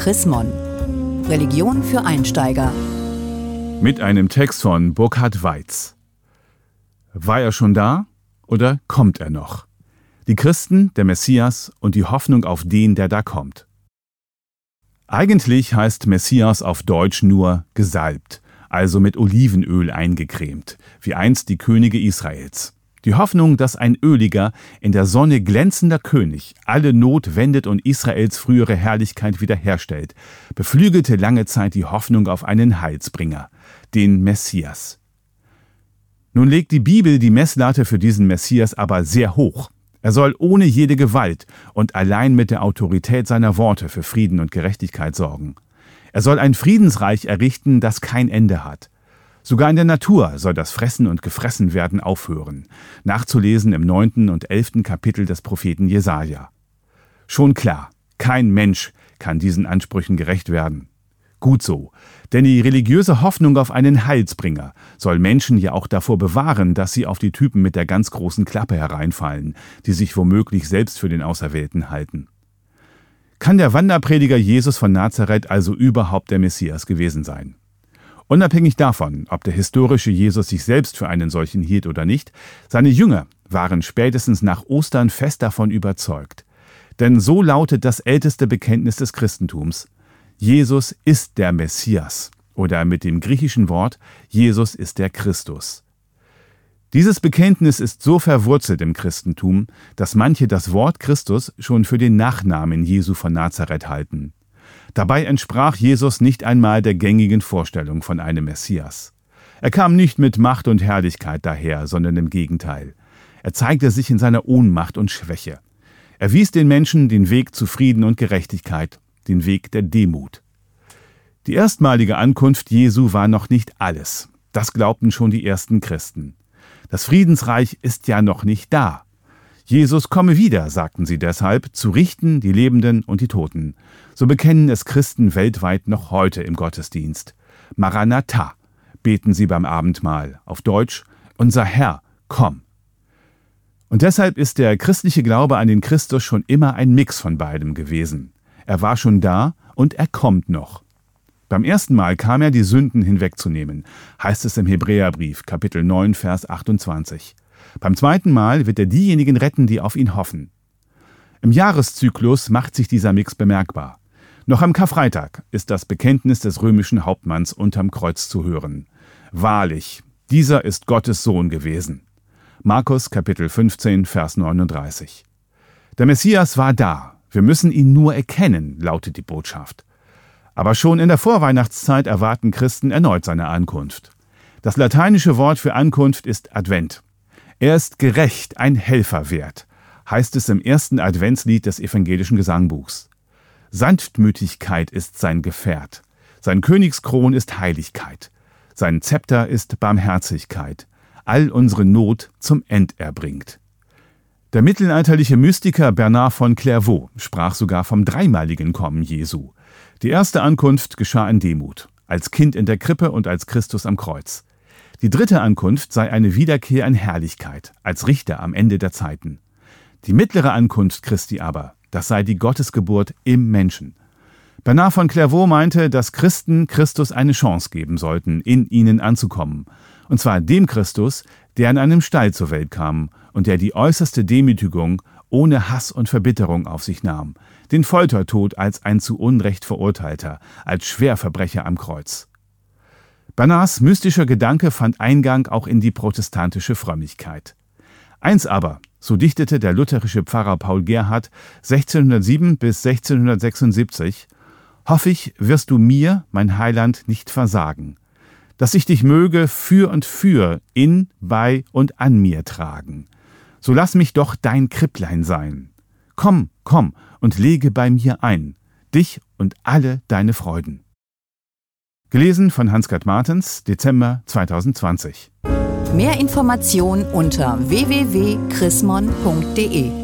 Chrismon. Religion für Einsteiger. Mit einem Text von Burkhard Weiz. War er schon da oder kommt er noch? Die Christen, der Messias und die Hoffnung auf den, der da kommt. Eigentlich heißt Messias auf Deutsch nur gesalbt, also mit Olivenöl eingecremt, wie einst die Könige Israels. Die Hoffnung, dass ein öliger, in der Sonne glänzender König alle Not wendet und Israels frühere Herrlichkeit wiederherstellt, beflügelte lange Zeit die Hoffnung auf einen Heilsbringer, den Messias. Nun legt die Bibel die Messlatte für diesen Messias aber sehr hoch. Er soll ohne jede Gewalt und allein mit der Autorität seiner Worte für Frieden und Gerechtigkeit sorgen. Er soll ein Friedensreich errichten, das kein Ende hat. Sogar in der Natur soll das Fressen und Gefressenwerden aufhören. Nachzulesen im neunten und elften Kapitel des Propheten Jesaja. Schon klar, kein Mensch kann diesen Ansprüchen gerecht werden. Gut so, denn die religiöse Hoffnung auf einen Heilsbringer soll Menschen ja auch davor bewahren, dass sie auf die Typen mit der ganz großen Klappe hereinfallen, die sich womöglich selbst für den Auserwählten halten. Kann der Wanderprediger Jesus von Nazareth also überhaupt der Messias gewesen sein? Unabhängig davon, ob der historische Jesus sich selbst für einen solchen hielt oder nicht, seine Jünger waren spätestens nach Ostern fest davon überzeugt. Denn so lautet das älteste Bekenntnis des Christentums. Jesus ist der Messias oder mit dem griechischen Wort Jesus ist der Christus. Dieses Bekenntnis ist so verwurzelt im Christentum, dass manche das Wort Christus schon für den Nachnamen Jesu von Nazareth halten. Dabei entsprach Jesus nicht einmal der gängigen Vorstellung von einem Messias. Er kam nicht mit Macht und Herrlichkeit daher, sondern im Gegenteil. Er zeigte sich in seiner Ohnmacht und Schwäche. Er wies den Menschen den Weg zu Frieden und Gerechtigkeit, den Weg der Demut. Die erstmalige Ankunft Jesu war noch nicht alles. Das glaubten schon die ersten Christen. Das Friedensreich ist ja noch nicht da. Jesus komme wieder, sagten sie deshalb, zu richten die Lebenden und die Toten. So bekennen es Christen weltweit noch heute im Gottesdienst. Maranatha beten sie beim Abendmahl, auf Deutsch Unser Herr, komm. Und deshalb ist der christliche Glaube an den Christus schon immer ein Mix von beidem gewesen. Er war schon da und er kommt noch. Beim ersten Mal kam er, die Sünden hinwegzunehmen, heißt es im Hebräerbrief, Kapitel 9, Vers 28. Beim zweiten Mal wird er diejenigen retten, die auf ihn hoffen. Im Jahreszyklus macht sich dieser Mix bemerkbar. Noch am Karfreitag ist das Bekenntnis des römischen Hauptmanns unterm Kreuz zu hören. Wahrlich, dieser ist Gottes Sohn gewesen. Markus Kapitel 15, Vers 39. Der Messias war da, wir müssen ihn nur erkennen, lautet die Botschaft. Aber schon in der Vorweihnachtszeit erwarten Christen erneut seine Ankunft. Das lateinische Wort für Ankunft ist Advent. Er ist gerecht, ein Helfer wert, heißt es im ersten Adventslied des evangelischen Gesangbuchs. Sanftmütigkeit ist sein Gefährt, sein Königskron ist Heiligkeit, sein Zepter ist Barmherzigkeit, all unsere Not zum End erbringt. Der mittelalterliche Mystiker Bernard von Clairvaux sprach sogar vom dreimaligen Kommen Jesu. Die erste Ankunft geschah in Demut, als Kind in der Krippe und als Christus am Kreuz. Die dritte Ankunft sei eine Wiederkehr in Herrlichkeit, als Richter am Ende der Zeiten. Die mittlere Ankunft Christi aber, das sei die Gottesgeburt im Menschen. Bernard von Clairvaux meinte, dass Christen Christus eine Chance geben sollten, in ihnen anzukommen. Und zwar dem Christus, der in einem Stall zur Welt kam und der die äußerste Demütigung ohne Hass und Verbitterung auf sich nahm, den Foltertod als ein zu Unrecht Verurteilter, als Schwerverbrecher am Kreuz. Bernards mystischer Gedanke fand Eingang auch in die protestantische Frömmigkeit. Eins aber, so dichtete der lutherische Pfarrer Paul Gerhard 1607 bis 1676, hoffe ich, wirst du mir, mein Heiland, nicht versagen, dass ich dich möge für und für in, bei und an mir tragen. So lass mich doch dein Kripplein sein. Komm, komm und lege bei mir ein, dich und alle deine Freuden. Gelesen von Hans-Gerd Martens, Dezember 2020. Mehr Informationen unter www.chrismon.de